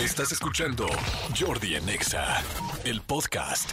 Estás escuchando Jordi Anexa, el podcast.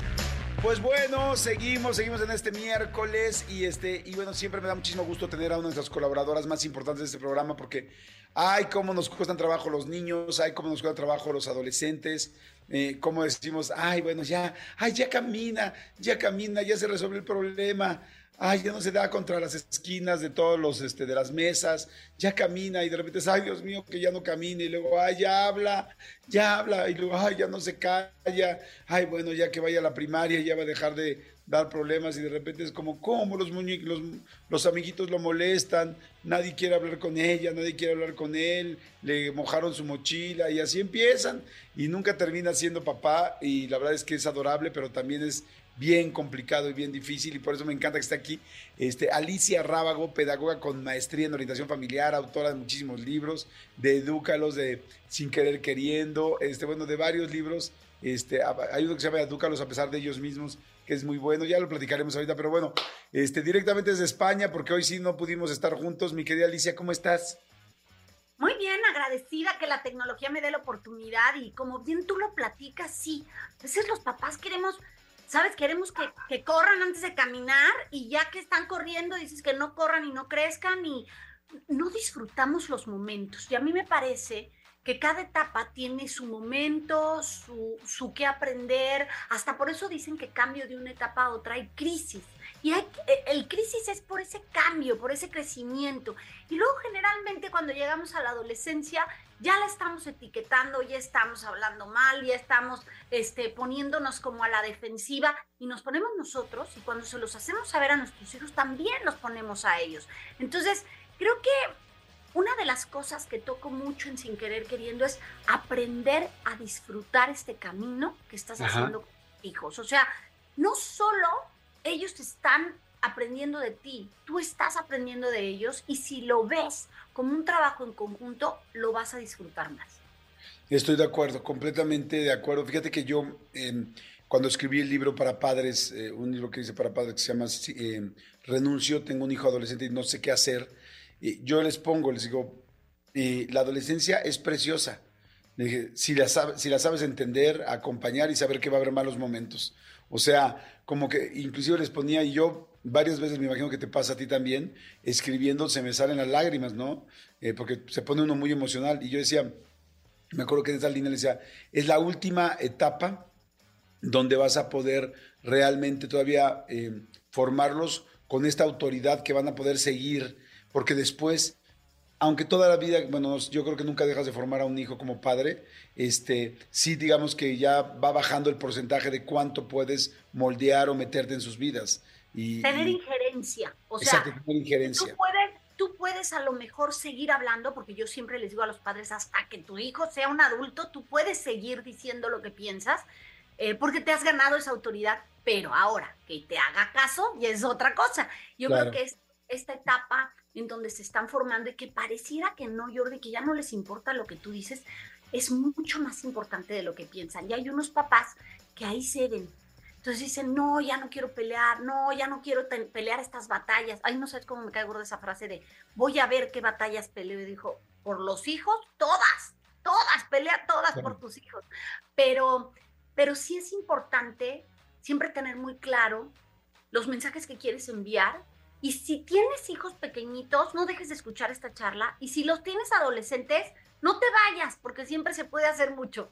Pues bueno, seguimos, seguimos en este miércoles y este y bueno, siempre me da muchísimo gusto tener a una de nuestras colaboradoras más importantes de este programa porque ay, cómo nos cuestan trabajo los niños, ay, cómo nos cuesta trabajo los adolescentes, eh, cómo decimos, ay, bueno, ya, ay, ya camina, ya camina, ya se resuelve el problema ay, ya no se da contra las esquinas de todos los, este, de las mesas, ya camina y de repente, ay, Dios mío, que ya no camina y luego, ay, ya habla, ya habla y luego, ay, ya no se calla, ay, bueno, ya que vaya a la primaria ya va a dejar de dar problemas y de repente es como, ¿cómo los los, los amiguitos lo molestan? Nadie quiere hablar con ella, nadie quiere hablar con él, le mojaron su mochila y así empiezan y nunca termina siendo papá y la verdad es que es adorable, pero también es bien complicado y bien difícil y por eso me encanta que esté aquí este, Alicia Rábago, pedagoga con maestría en orientación familiar, autora de muchísimos libros, de Edúcalos, de Sin Querer Queriendo, este, bueno, de varios libros. Este, hay uno que se llama Edúcalos a pesar de ellos mismos, que es muy bueno, ya lo platicaremos ahorita, pero bueno, este, directamente desde España, porque hoy sí no pudimos estar juntos. Mi querida Alicia, ¿cómo estás? Muy bien, agradecida que la tecnología me dé la oportunidad y como bien tú lo platicas, sí, a veces los papás queremos ¿sabes? Queremos que, corran antes de caminar y ya que están corriendo dices que no corran y no crezcan y no disfrutamos los momentos. Y a mí me parece que cada etapa tiene su momento, su, su qué aprender, hasta por eso dicen que cambio de una etapa a otra hay crisis. Y eh, el crisis es por ese cambio, por ese crecimiento. Y luego generalmente cuando llegamos a la adolescencia ya la estamos etiquetando, ya estamos hablando mal, ya estamos este, poniéndonos como a la defensiva y nos ponemos nosotros y cuando se los hacemos saber a nuestros hijos también nos ponemos a ellos. Entonces, creo que una de las cosas que toco mucho en Sin Querer Queriendo es aprender a disfrutar este camino que estás haciendo con tus hijos. O sea, no solo ellos están aprendiendo de ti, tú estás aprendiendo de ellos y si lo ves como un trabajo en conjunto, lo vas a disfrutar más. Estoy de acuerdo, completamente de acuerdo. Fíjate que yo, em, cuando escribí el libro para padres, eh, un libro que dice para padres que se llama em, Renuncio, tengo un hijo adolescente y no sé qué hacer, yo les pongo, les digo, la adolescencia es preciosa. si la, si la sabes entender, acompañar y saber que va a haber malos momentos. O sea, como que inclusive les ponía, y yo varias veces me imagino que te pasa a ti también, escribiendo se me salen las lágrimas, ¿no? Eh, porque se pone uno muy emocional. Y yo decía, me acuerdo que en esa línea le decía, es la última etapa donde vas a poder realmente todavía eh, formarlos con esta autoridad que van a poder seguir, porque después aunque toda la vida, bueno, yo creo que nunca dejas de formar a un hijo como padre, este, sí digamos que ya va bajando el porcentaje de cuánto puedes moldear o meterte en sus vidas. Y, tener injerencia, o sea, tener injerencia. Tú puedes, tú puedes a lo mejor seguir hablando, porque yo siempre les digo a los padres, hasta que tu hijo sea un adulto, tú puedes seguir diciendo lo que piensas, eh, porque te has ganado esa autoridad, pero ahora que te haga caso ya es otra cosa. Yo creo que es esta etapa en donde se están formando y que pareciera que no, Jordi, que ya no les importa lo que tú dices, es mucho más importante de lo que piensan. Y hay unos papás que ahí ceden. Entonces dicen, no, ya no quiero pelear, no, ya no quiero pelear estas batallas. Ay, no sabes cómo me cae gorda esa frase de, voy a ver qué batallas peleo. Y dijo, por los hijos, todas, todas, pelea todas por tus hijos. Pero, pero sí es importante siempre tener muy claro los mensajes que quieres enviar y si tienes hijos pequeñitos, no dejes de escuchar esta charla. Y si los tienes adolescentes, no te vayas, porque siempre se puede hacer mucho.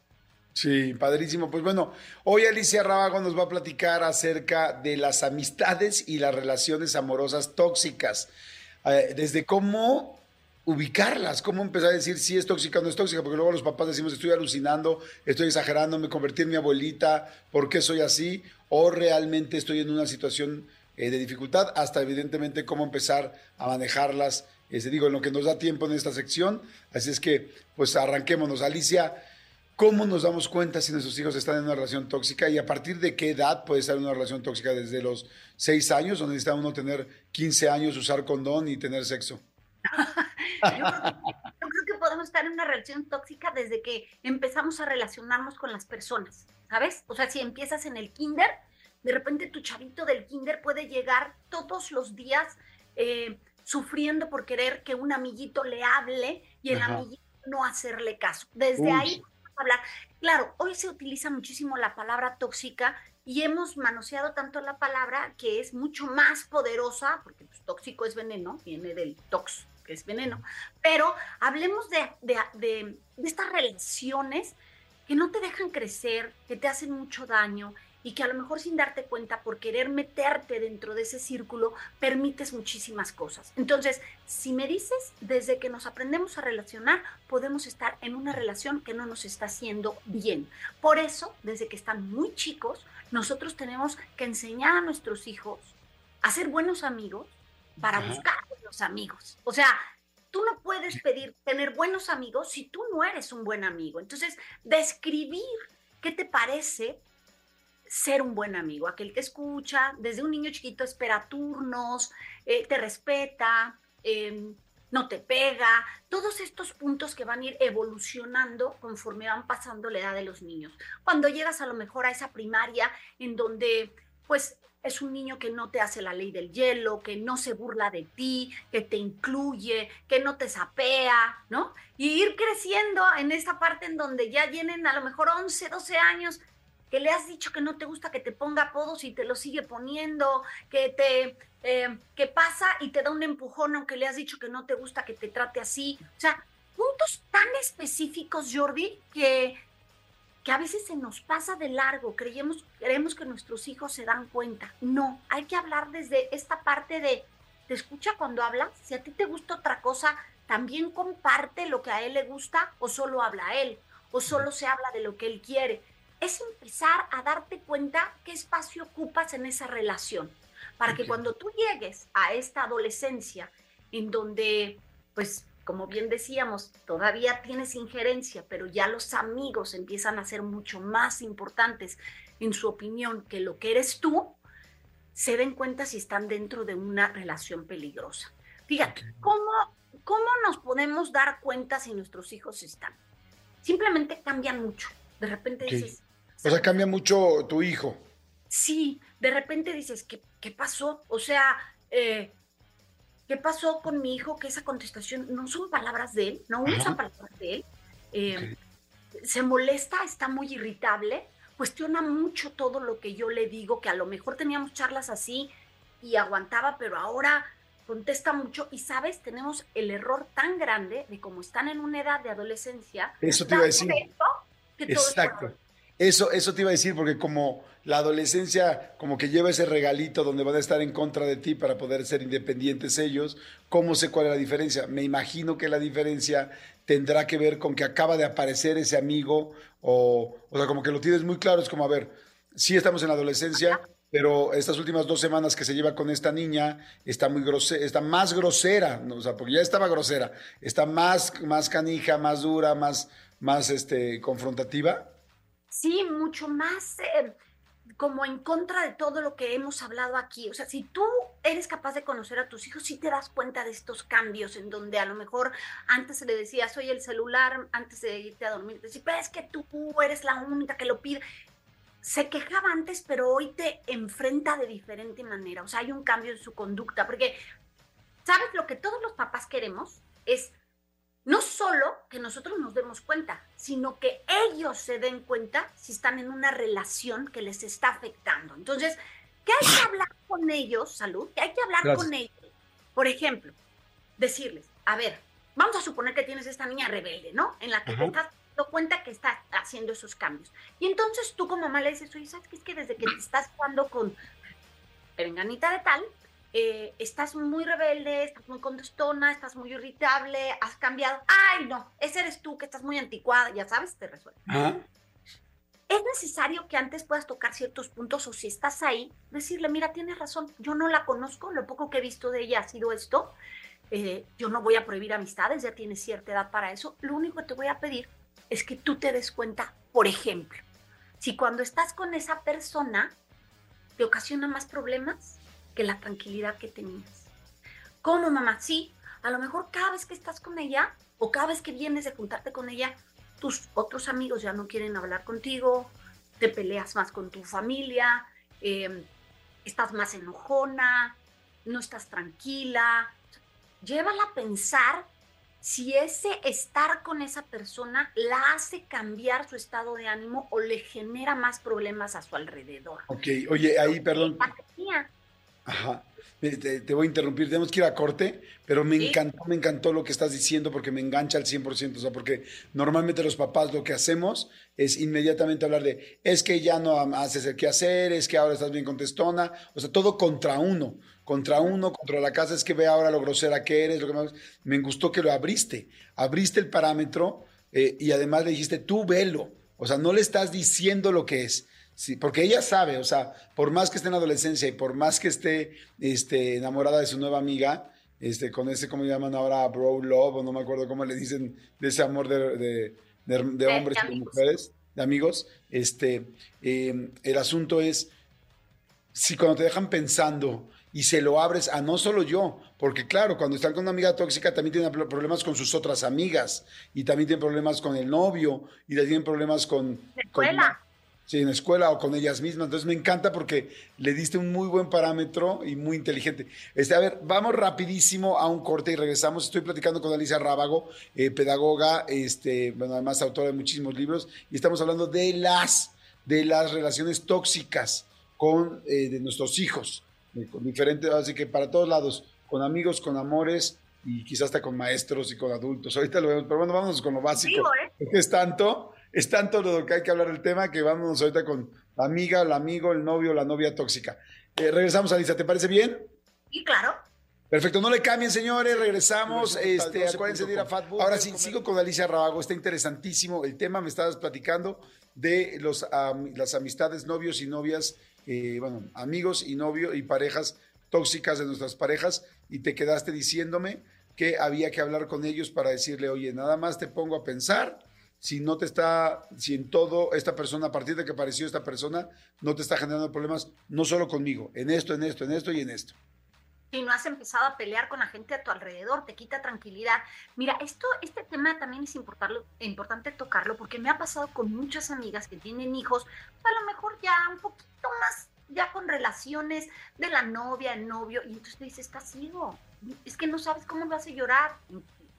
Sí, padrísimo. Pues bueno, hoy Alicia Rábago nos va a platicar acerca de las amistades y las relaciones amorosas tóxicas. Eh, desde cómo ubicarlas, cómo empezar a decir si es tóxica o no es tóxica, porque luego los papás decimos estoy alucinando, estoy exagerando, me convertí en mi abuelita, ¿por qué soy así? O realmente estoy en una situación eh, de dificultad, hasta evidentemente cómo empezar a manejarlas, este, digo, en lo que nos da tiempo en esta sección. Así es que, pues arranquémonos. Alicia, ¿cómo nos damos cuenta si nuestros hijos están en una relación tóxica y a partir de qué edad puede estar en una relación tóxica? ¿Desde los 6 años o necesita uno tener 15 años, usar condón y tener sexo? yo, creo, que podemos estar en una relación tóxica desde que empezamos a relacionarnos con las personas, ¿sabes? O sea, si empiezas en el kinder, de repente tu chavito del kinder puede llegar todos los días eh, sufriendo por querer que un amiguito le hable y el amiguito no hacerle caso. Desde ahí hablar. Claro, hoy se utiliza muchísimo la palabra tóxica y hemos manoseado tanto la palabra que es mucho más poderosa, porque pues, tóxico es veneno, viene del tox, que es veneno, pero hablemos de, de, de, de estas relaciones que no te dejan crecer, que te hacen mucho daño y que a lo mejor sin darte cuenta por querer meterte dentro de ese círculo permites muchísimas cosas. Entonces, si me dices, desde que nos aprendemos a relacionar, podemos estar en una relación que no nos está haciendo bien. Por eso, desde que están muy chicos, nosotros tenemos que enseñar a nuestros hijos a ser buenos amigos para buscar buenos amigos. O sea, tú no puedes pedir tener buenos amigos si tú no eres un buen amigo. Entonces, describir qué te parece ser un buen amigo, aquel que escucha, desde un niño chiquito espera turnos, eh, te respeta, eh, no te pega, todos estos puntos que van a ir evolucionando conforme van pasando la edad de los niños. Cuando llegas a lo mejor a esa primaria en donde pues es un niño que no te hace la ley del hielo, que no se burla de ti, que te incluye, que no te sapea, ¿no? Y ir creciendo en esa parte en donde ya tienen a lo mejor 11, 12 años, que le has dicho que no te gusta que te ponga apodos y te lo sigue poniendo, que te eh, que pasa y te da un empujón aunque le has dicho que no te gusta que te trate así. O sea, puntos tan específicos, Jordi, que, que a veces se nos pasa de largo. Creemos, creemos que nuestros hijos se dan cuenta. No, hay que hablar desde esta parte de, ¿te escucha cuando habla? Si a ti te gusta otra cosa, también comparte lo que a él le gusta o solo habla a él o solo se habla de lo que él quiere es empezar a darte cuenta qué espacio ocupas en esa relación, para que cuando tú llegues a esta adolescencia en donde, pues, como bien decíamos, todavía tienes injerencia, pero ya los amigos empiezan a ser mucho más importantes en su opinión que lo que eres tú, se den cuenta si están dentro de una relación peligrosa. Fíjate, ¿cómo, ¿cómo nos podemos dar cuenta si nuestros hijos están? Simplemente cambian mucho. De repente dices, o sea, cambia mucho tu hijo. Sí, de repente dices, ¿qué, qué pasó? O sea, eh, ¿qué pasó con mi hijo? Que esa contestación no son palabras de él, no usa palabras de él. Eh, se molesta, está muy irritable, cuestiona mucho todo lo que yo le digo, que a lo mejor teníamos charlas así y aguantaba, pero ahora contesta mucho y sabes, tenemos el error tan grande de como están en una edad de adolescencia. Eso te iba a decir. Exacto. Eso, eso te iba a decir, porque como la adolescencia como que lleva ese regalito donde van a estar en contra de ti para poder ser independientes ellos, ¿cómo sé cuál es la diferencia? Me imagino que la diferencia tendrá que ver con que acaba de aparecer ese amigo o, o sea, como que lo tienes muy claro, es como, a ver, sí estamos en la adolescencia, pero estas últimas dos semanas que se lleva con esta niña está muy grosera, está más grosera, o sea, porque ya estaba grosera, está más, más canija, más dura, más, más este, confrontativa. Sí, mucho más eh, como en contra de todo lo que hemos hablado aquí. O sea, si tú eres capaz de conocer a tus hijos, sí te das cuenta de estos cambios en donde a lo mejor antes se le decía, soy el celular, antes de irte a dormir, te decía, pero es que tú eres la única que lo pide. Se quejaba antes, pero hoy te enfrenta de diferente manera. O sea, hay un cambio en su conducta, porque, ¿sabes? Lo que todos los papás queremos es no solo que nosotros nos demos cuenta, sino que ellos se den cuenta si están en una relación que les está afectando. Entonces, ¿qué hay que hablar con ellos, salud? ¿Qué hay que hablar con ellos? Por ejemplo, decirles, a ver, vamos a suponer que tienes esta niña rebelde, ¿no? En la que te estás dando cuenta que está haciendo esos cambios. Y entonces tú como mamá le dices, oye, ¿sabes qué? Es que desde que te estás jugando con perenganita de tal, eh, estás muy rebelde, estás muy contestona, estás muy irritable, has cambiado. Ay, no, ese eres tú que estás muy anticuada, ya sabes, te resuelve. Es necesario que antes puedas tocar ciertos puntos o si estás ahí, decirle, mira, tienes razón, yo no la conozco, lo poco que he visto de ella ha sido esto, eh, yo no voy a prohibir amistades, ya tienes cierta edad para eso, lo único que te voy a pedir es que tú te des cuenta, por ejemplo, si cuando estás con esa persona te ocasiona más problemas, que la tranquilidad que tenías. ¿Cómo, mamá? Sí, a lo mejor cada vez que estás con ella o cada vez que vienes de juntarte con ella, tus otros amigos ya no quieren hablar contigo, te peleas más con tu familia, em, estás más enojona, no estás tranquila. Llévala a pensar si ese estar con esa persona la hace cambiar su estado de ánimo o le genera más problemas a su alrededor. Ok, oye, ahí, perdón. Ajá. Te, voy a interrumpir, tenemos que ir a corte, pero me encantó, me encantó lo que estás diciendo porque me engancha al 100%, o sea, porque normalmente los papás lo que hacemos es inmediatamente hablar de, es que ya no haces el que hacer, es que ahora estás bien contestona, o sea, todo contra uno, contra uno, contra la casa, es que ve ahora lo grosera que eres, lo que más, me gustó que lo abriste, abriste el parámetro eh, y además le dijiste, tú velo, o sea, no le estás diciendo lo que es, Sí, porque ella sabe, o sea, por más que esté en adolescencia y por más que esté este, enamorada de su nueva amiga, este, con ese, ¿cómo llaman ahora? Bro love, o no me acuerdo cómo le dicen, de ese amor de, de, hombres y de mujeres, de amigos, este, em, el asunto es, si cuando te dejan pensando y se lo abres a no solo yo, porque claro, cuando están con una amiga tóxica también tienen problemas con sus otras amigas y también tienen problemas con el novio y tienen problemas con... escuela sí, en la escuela o con ellas mismas. Entonces me encanta porque le diste un muy buen parámetro y muy inteligente. Este, a ver, vamos rapidísimo a un corte y regresamos. Estoy platicando con Alicia Rábago, eh, pedagoga, este, bueno, además autora de muchísimos libros, y estamos hablando de las, de las relaciones tóxicas con eh, de nuestros hijos, eh, con diferentes, así que para todos lados, con amigos, con amores y quizás hasta con maestros y con adultos. Ahorita lo vemos, pero bueno, vámonos con lo básico. es tanto es tanto lo que hay que hablar del tema que vamos ahorita con la amiga, el amigo, el novio, la novia tóxica. Eh, regresamos, Alicia, ¿te parece bien? Sí, claro. Perfecto, no le cambien, señores, regresamos. Este, acuérdense de ir a Fatbook. Ahora sí, sigo con Alicia Rabago, está interesantísimo el tema, me estabas platicando de los, las amistades, novios y novias, eh, bueno, amigos y novios y parejas tóxicas de nuestras parejas, y te quedaste diciéndome que había que hablar con ellos para decirle, oye, nada más te pongo a pensar si no te está, si en todo esta persona, a partir de que apareció esta persona, no te está generando problemas, no solo conmigo, en esto, en esto, en esto y en esto. Si no has empezado a pelear con la gente a tu alrededor, te quita tranquilidad. Mira, esto, este tema también es importante tocarlo porque me ha pasado con muchas amigas que tienen hijos, a lo mejor ya un poquito más, ya con relaciones de la novia, el novio, y entonces te dices, estás ciego, es que no sabes cómo lo hace llorar,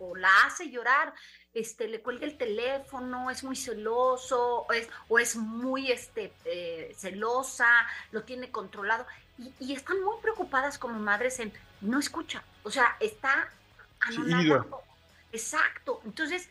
o la hace llorar, este, le cuelga el teléfono, es muy celoso, o es, o es muy este, eh, celosa, lo tiene controlado. Y, están muy preocupadas como madres en no escucha, o sea, está anonadado. Exacto. Entonces,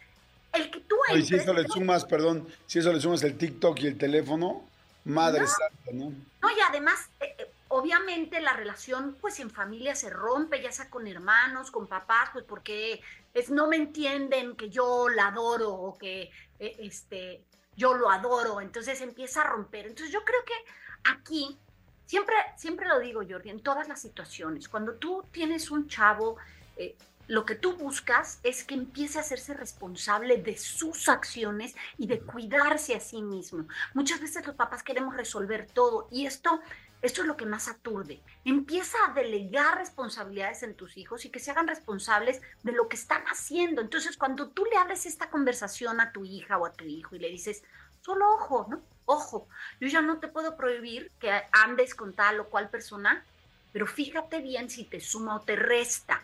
el que tú entres, si eso le sumas, perdón, si eso le sumas el TikTok y el teléfono, madre santa, ¿no? No, y además, eh, eh, obviamente la relación, pues en familia se rompe, ya sea con hermanos, con papás, pues porque es no me entienden que yo la adoro o que eh, este yo lo adoro, entonces empieza a romper. Entonces yo creo que aquí siempre siempre lo digo, Jordi, en todas las situaciones, cuando tú tienes un chavo eh, lo que tú buscas es que empiece a hacerse responsable de sus acciones y de cuidarse a sí mismo. Muchas veces los papás queremos resolver todo y esto esto es lo que más aturde. Empieza a delegar responsabilidades en tus hijos y que se hagan responsables de lo que están haciendo. Entonces, cuando tú le hables esta conversación a tu hija o a tu hijo y le dices, solo ojo, ¿no? Ojo, yo ya no te puedo prohibir que andes con tal o cual persona, pero fíjate bien si te suma o te resta.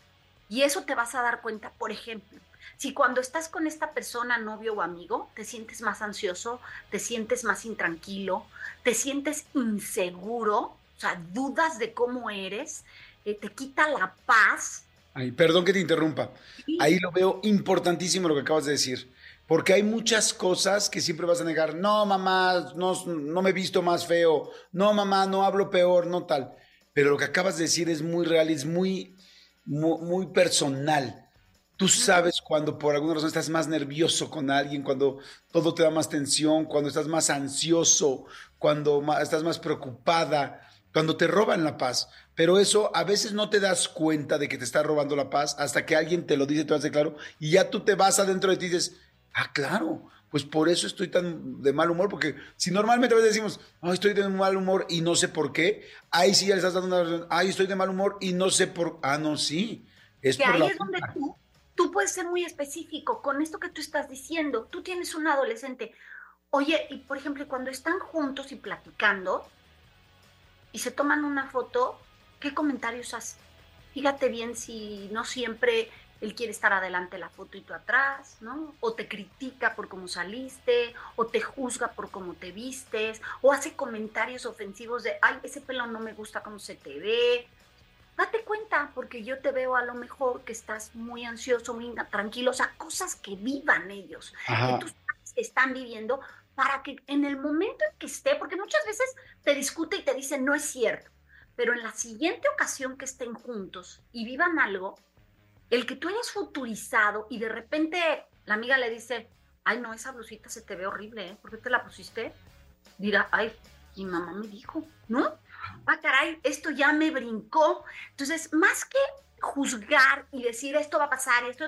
Y eso te vas a dar cuenta, por ejemplo, si cuando estás con esta persona, novio o amigo, te sientes más ansioso, te sientes más intranquilo, te sientes inseguro, o sea, dudas de cómo eres, eh, te quita la paz. Ay, perdón que te interrumpa. Ahí lo veo importantísimo lo que acabas de decir. Porque hay muchas cosas que siempre vas a negar. No, mamá, no, no me he visto más feo. No, mamá, no hablo peor, no tal. Pero lo que acabas de decir es muy real, es muy, muy personal. Tú sabes cuando por alguna razón estás más nervioso con alguien, cuando todo te da más tensión, cuando estás más ansioso, cuando estás más preocupada, cuando te roban la paz. Pero eso a veces no te das cuenta de que te está robando la paz hasta que alguien te lo dice, te hace claro, y ya tú te vas adentro de ti y dices, ah, claro, pues por eso estoy tan de mal humor, porque si normalmente a veces decimos, ay, estoy de mal humor y no sé por qué, ahí sí ya le estás dando una razón, ay, estoy de mal humor y no sé por, ah, no, sí. Es que ahí es donde tú tú puedes ser muy específico con esto que tú estás diciendo. Tú tienes un adolescente. Oye, y por ejemplo, cuando están juntos y platicando y se toman una foto, ¿qué comentarios haces? Fíjate bien si no siempre él quiere estar adelante la foto y tú atrás, ¿no? O te critica por cómo saliste, o te juzga por cómo te vistes, o hace comentarios ofensivos de, ay, ese pelo no me gusta cómo se te ve. Date cuenta, porque yo te veo a lo mejor que estás muy ansioso, muy tranquilo, o sea, cosas que vivan ellos, que tú están viviendo, para que en el momento en que esté, porque muchas veces te discute y te dice, no es cierto, pero en la siguiente ocasión que estén juntos y vivan algo, el que tú hayas futurizado y de repente la amiga le dice, ay, no, esa blusita se te ve horrible, ¿eh? ¿Por qué te la pusiste? Dirá, ay, mi mamá me dijo, ¿no? Ah, caray, esto ya me brincó. Entonces, más que juzgar y decir esto va a pasar, esto,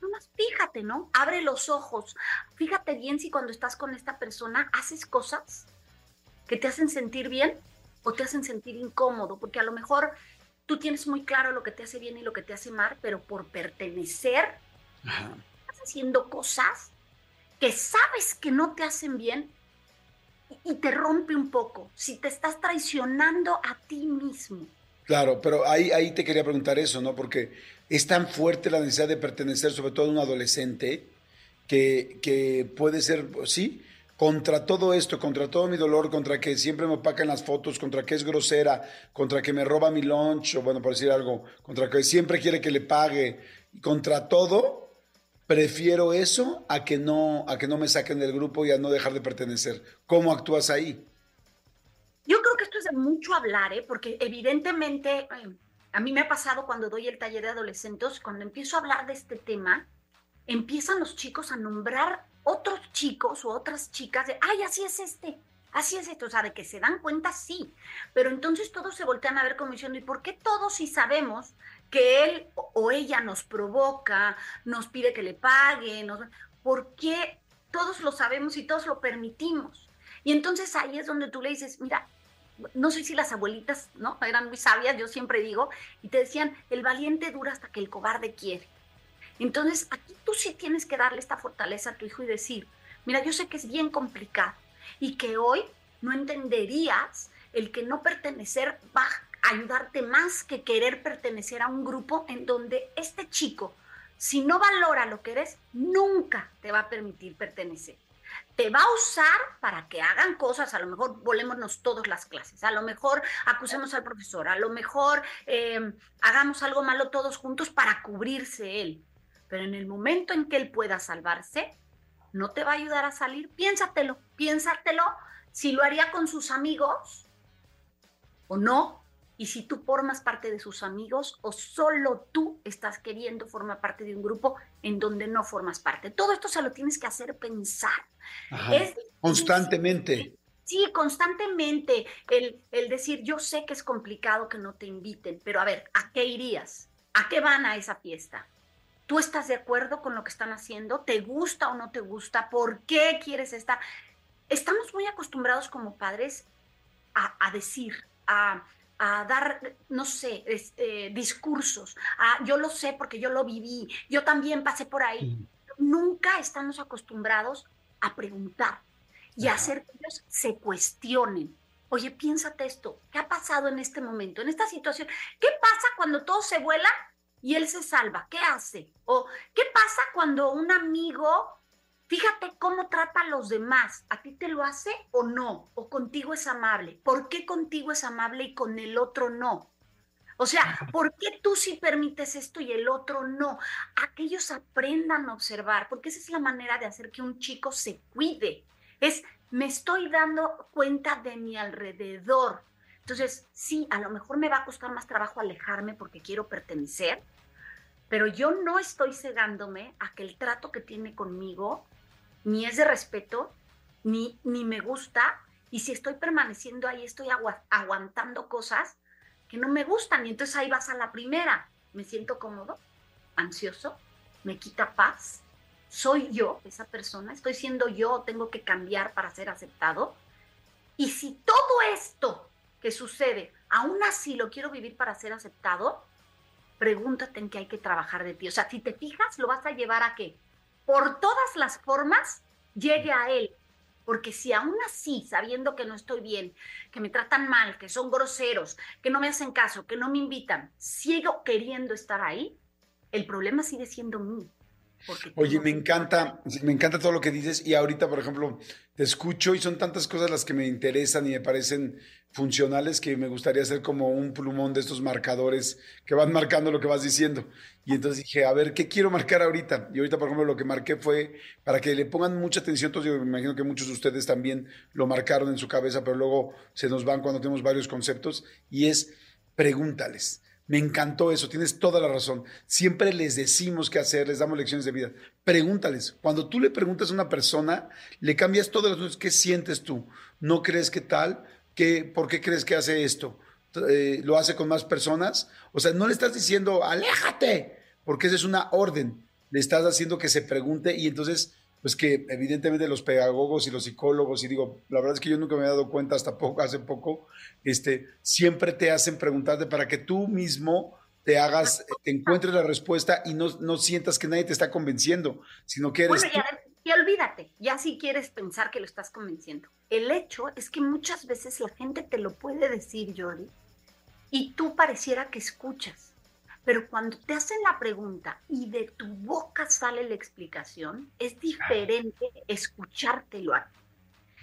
nomás fíjate, ¿no? Abre los ojos. Fíjate bien si cuando estás con esta persona haces cosas que te hacen sentir bien o te hacen sentir incómodo, porque a lo mejor tú tienes muy claro lo que te hace bien y lo que te hace mal, pero por pertenecer, estás haciendo cosas que sabes que no te hacen bien y, te rompe un poco. Si te estás traicionando a ti mismo. Claro, pero ahí, ahí te quería preguntar eso, ¿no? Porque es tan fuerte la necesidad de pertenecer, sobre todo a un adolescente, que, que puede ser, sí, contra todo esto, contra todo mi dolor, contra que siempre me opacan las fotos, contra que es grosera, contra que me roba mi lunch, o bueno, por decir algo, contra que siempre quiere que le pague, contra todo, prefiero eso a que no, a que no me saquen del grupo y a no dejar de pertenecer. ¿Cómo actúas ahí? Yo creo que esto es de mucho hablar, ¿eh? porque evidentemente eh, a mí me ha pasado cuando doy el taller de adolescentes, cuando empiezo a hablar de este tema, empiezan los chicos a nombrar otros chicos o otras chicas de, ay, así es este, así es esto, o sea, de que se dan cuenta, sí, pero entonces todos se voltean a ver como diciendo, ¿y por qué todos si sabemos que él o ella nos provoca, nos pide que le paguen, ¿por qué todos lo sabemos y todos lo permitimos? Y entonces ahí es donde tú le dices, mira, no sé si las abuelitas, ¿no? Eran muy sabias, yo siempre digo, y te decían, el valiente dura hasta que el cobarde quiere. Entonces, aquí tú sí tienes que darle esta fortaleza a tu hijo y decir, mira, yo sé que es bien complicado y que hoy no entenderías el que no pertenecer va a ayudarte más que querer pertenecer a un grupo en donde este chico, si no valora lo que eres, nunca te va a permitir pertenecer te va a usar para que hagan cosas, a lo mejor volémonos todas las clases, a lo mejor acusemos al profesor, a lo mejor eh, hagamos algo malo todos juntos para cubrirse él. Pero en el momento en que él pueda salvarse, no te va a ayudar a salir. Piénsatelo, piénsatelo si lo haría con sus amigos o no, y si tú formas parte de sus amigos o solo tú estás queriendo formar parte de un grupo en donde no formas parte. Todo esto se lo tienes que hacer pensar. constantemente. Sí, constantemente. El, el decir, yo sé que es complicado que no te inviten, pero a ver, ¿a qué irías? ¿A qué van a esa fiesta? ¿Tú estás de acuerdo con lo que están haciendo? ¿Te gusta o no te gusta? ¿Por qué quieres estar? Estamos muy acostumbrados como padres a, decir, a, dar, no sé, eh, discursos. yo lo sé porque yo lo viví, yo también pasé por ahí. Nunca estamos acostumbrados a preguntar y a hacer que ellos se cuestionen. Oye, piénsate esto, ¿qué ha pasado en este momento, en esta situación? ¿Qué pasa cuando todo se vuela y él se salva, ¿qué hace? ¿O qué pasa cuando un amigo, fíjate cómo trata a los demás, ¿a ti te lo hace o no? ¿O contigo es amable? ¿Por qué contigo es amable y con el otro no? O sea, ¿por qué tú sí permites esto y el otro no? A que ellos aprendan a observar, porque esa es la manera de hacer que un chico se cuide. Es, me estoy dando cuenta de mi alrededor. Entonces, sí, a lo mejor me va a costar más trabajo alejarme porque quiero pertenecer, pero yo no estoy cegándome a que el trato que tiene conmigo ni es de respeto, ni, ni me gusta, y si estoy permaneciendo ahí, estoy aguantando cosas que no me gustan, y entonces ahí vas a la primera, me siento cómodo, ansioso, me quita paz, soy yo esa persona, estoy siendo yo, tengo que cambiar para ser aceptado, y si todo esto que sucede, aún así lo quiero vivir para ser aceptado, pregúntate en qué hay que trabajar de ti. O sea, si te fijas, lo vas a llevar a que por todas las formas llegue a él. Porque si aún así, sabiendo que no estoy bien, que me tratan mal, que son groseros, que no me hacen caso, que no me invitan, sigo queriendo estar ahí, El problema sigue siendo mío. Oye, me encanta, me encanta todo lo que dices y ahorita, por ejemplo, te escucho y son tantas cosas las que me interesan y me parecen funcionales que me gustaría hacer como un plumón de estos marcadores que van marcando lo que vas diciendo. Y entonces dije, a ver, ¿qué quiero marcar ahorita? Y ahorita, por ejemplo, lo que marqué fue para que le pongan mucha atención. Entonces, yo me imagino que muchos de ustedes también lo marcaron en su cabeza, pero luego se nos van cuando tenemos varios conceptos y es pregúntales. Me encantó eso, tienes toda la razón. Siempre les decimos qué hacer, les damos lecciones de vida. Pregúntales. Cuando tú le preguntas a una persona, le cambias todas las cosas. ¿Qué sientes tú? ¿No crees que tal? ¿Qué, ¿Por qué crees que hace esto? Eh, ¿Lo hace con más personas? O sea, no le estás diciendo, aléjate, porque esa es una orden. Le estás haciendo que se pregunte y entonces pues que evidentemente los pedagogos y los psicólogos, y digo, la verdad es que yo nunca me he dado cuenta hasta poco, hace poco, este, siempre te hacen preguntarte para que tú mismo te hagas, te encuentres la respuesta y no, no sientas que nadie te está convenciendo, sino que eres... Bueno, y olvídate, ya si quieres pensar que lo estás convenciendo. El hecho es que muchas veces la gente te lo puede decir, Jordi, y tú pareciera que escuchas pero cuando te hacen la pregunta y de tu boca sale la explicación, es diferente escuchártelo a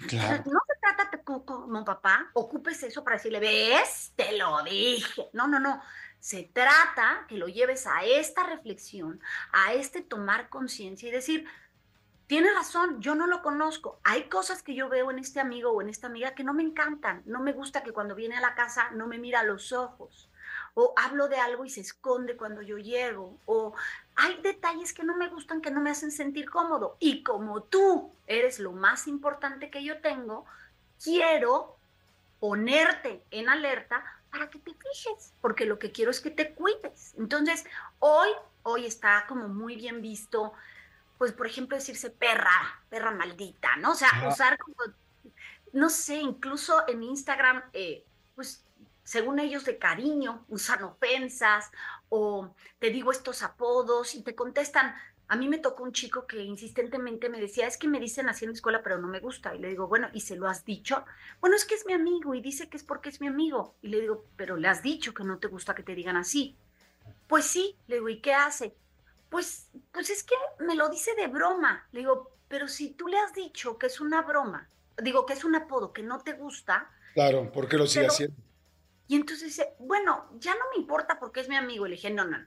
ti. No se trata de como papá, ocupes eso para decirle, ves, te lo dije. No, no, no. Se trata que lo lleves a esta reflexión, a este tomar conciencia y decir, tiene razón, yo no lo conozco. Hay cosas que yo veo en este amigo o en esta amiga que no me encantan. No me gusta que cuando viene a la casa no me mira a los ojos o hablo de algo y se esconde cuando yo llego, o hay detalles que no me gustan, que no me hacen sentir cómodo. Y como tú eres lo más importante que yo tengo, quiero ponerte en alerta para que te fijes, porque lo que quiero es que te cuides. Entonces, hoy, hoy está como muy bien visto, pues, por ejemplo, decirse perra, perra maldita, ¿no? O sea, usar como, no sé, incluso en Instagram, eh, pues según ellos, de cariño, usan ofensas o te digo estos apodos y te contestan. A mí me tocó un chico que insistentemente me decía, es que me dicen así en la escuela, pero no me gusta. Y le digo, bueno, ¿y se lo has dicho? Bueno, es que es mi amigo y dice que es porque es mi amigo. Y le digo, pero le has dicho que no te gusta que te digan así. Pues sí, le digo, ¿y qué hace? Pues, pues es que me lo dice de broma. Le digo, pero si tú le has dicho que es una broma, digo que es un apodo que no te gusta. Claro, ¿por qué lo sigue haciendo? Y entonces dice, bueno, ya no me importa porque es mi amigo. Y le dije, no, no,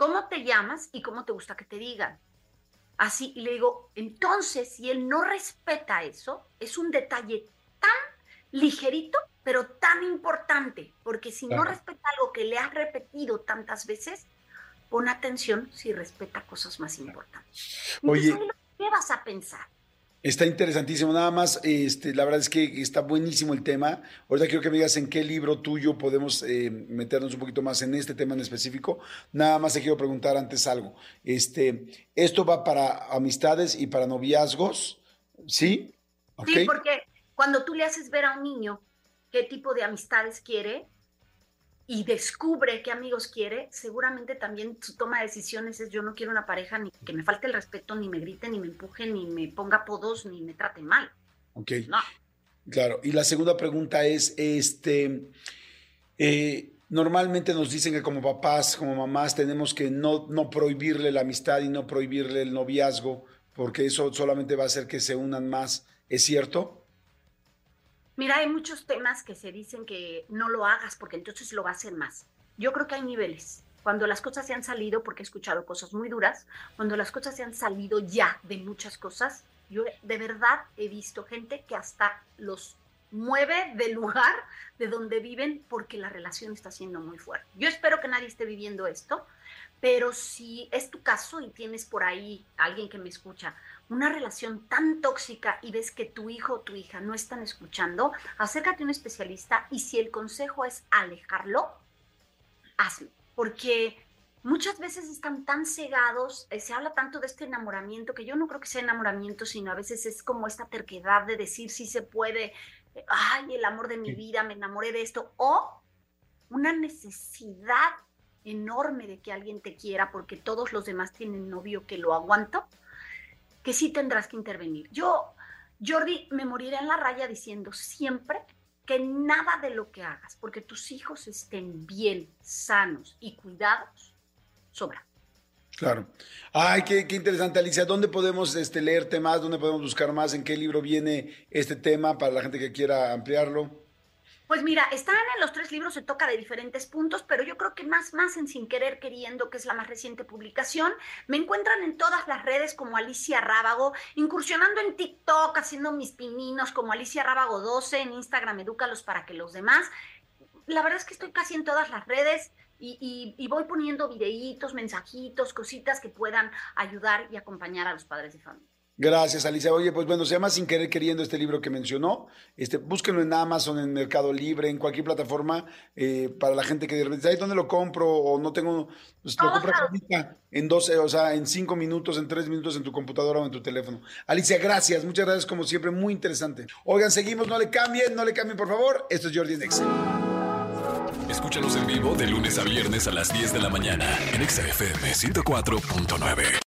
¿Cómo te llamas y cómo te gusta que te digan? Así, y le digo, entonces, si él no respeta eso, es un detalle tan ligerito, pero tan importante, porque si no respeta algo que le has repetido tantas veces, pon atención si respeta cosas más importantes. Oye, ¿qué vas a pensar? Está interesantísimo. Nada más, este, la verdad es que está buenísimo el tema. Ahorita quiero que me digas en qué libro tuyo podemos eh, meternos un poquito más en este tema en específico. Nada más te quiero preguntar antes algo. Este, esto va para amistades y para noviazgos, ¿sí? Sí, porque cuando tú le haces ver a un niño qué tipo de amistades quiere, y descubre qué amigos quiere, seguramente también su toma de decisiones es yo no quiero una pareja ni que me falte el respeto, ni me grite, ni me empuje, ni me ponga apodos, ni me trate mal. Ok. No. Claro. Y la segunda pregunta es, este, eh, normalmente nos dicen que como papás, como mamás, tenemos que no, no prohibirle la amistad y no prohibirle el noviazgo, porque eso solamente va a hacer que se unan más. ¿Es cierto? Mira, hay muchos temas que se dicen que no lo hagas porque entonces lo va a hacer más. Yo creo que hay niveles. Cuando las cosas se han salido, porque he escuchado cosas muy duras, cuando las cosas se han salido ya de muchas cosas, yo de verdad he visto gente que hasta los mueve del lugar de donde viven porque la relación está siendo muy fuerte. Yo espero que nadie esté viviendo esto, pero si es tu caso y tienes por ahí alguien que me escucha, una relación tan tóxica y ves que tu hijo o tu hija no están escuchando, acércate a un especialista y si el consejo es alejarlo, hazlo. Porque muchas veces están tan cegados, eh, se habla tanto de este enamoramiento, que yo no creo que sea enamoramiento, sino a veces es como esta terquedad de decir si se puede, eh, ay, el amor de mi vida, me enamoré de esto, o una necesidad enorme de que alguien te quiera porque todos los demás tienen novio que lo aguanto que sí tendrás que intervenir. Yo, Jordi, me moriré en la raya diciendo siempre que nada de lo que hagas, porque tus hijos estén bien, sanos y cuidados, sobra. Claro. Ay, qué, qué, interesante, Alicia. ¿Dónde podemos este, leerte más? ¿Dónde podemos buscar más? ¿En qué libro viene este tema para la gente que quiera ampliarlo? Pues mira, están en los tres libros, se toca de diferentes puntos, pero yo creo que más, más en Sin Querer Queriendo, que es la más reciente publicación. Me encuentran en todas las redes como Alicia Rábago, incursionando en TikTok, haciendo mis pininos como Alicia Rábago 12, en Instagram Edúcalos para que los demás. La verdad es que estoy casi en todas las redes y, y voy poniendo videitos, mensajitos, cositas que puedan ayudar y acompañar a los padres de familia. Gracias, Alicia. Oye, pues bueno, se llama Sin Querer Queriendo este libro que mencionó. Este, búsquenlo en Amazon, en Mercado Libre, en cualquier plataforma, eh, para la gente que de repente, ¿dónde lo compro? O no tengo, pues lo compras en 12, o sea, en 5 minutos, en 3 minutos en tu computadora o en tu teléfono. Alicia, gracias, muchas gracias como siempre, muy interesante. Oigan, seguimos, no le cambien, no le cambien, por favor. Esto es Jordi Nexa. Escúchanos en vivo de lunes a viernes a las 10 de la mañana en XFM 104.9.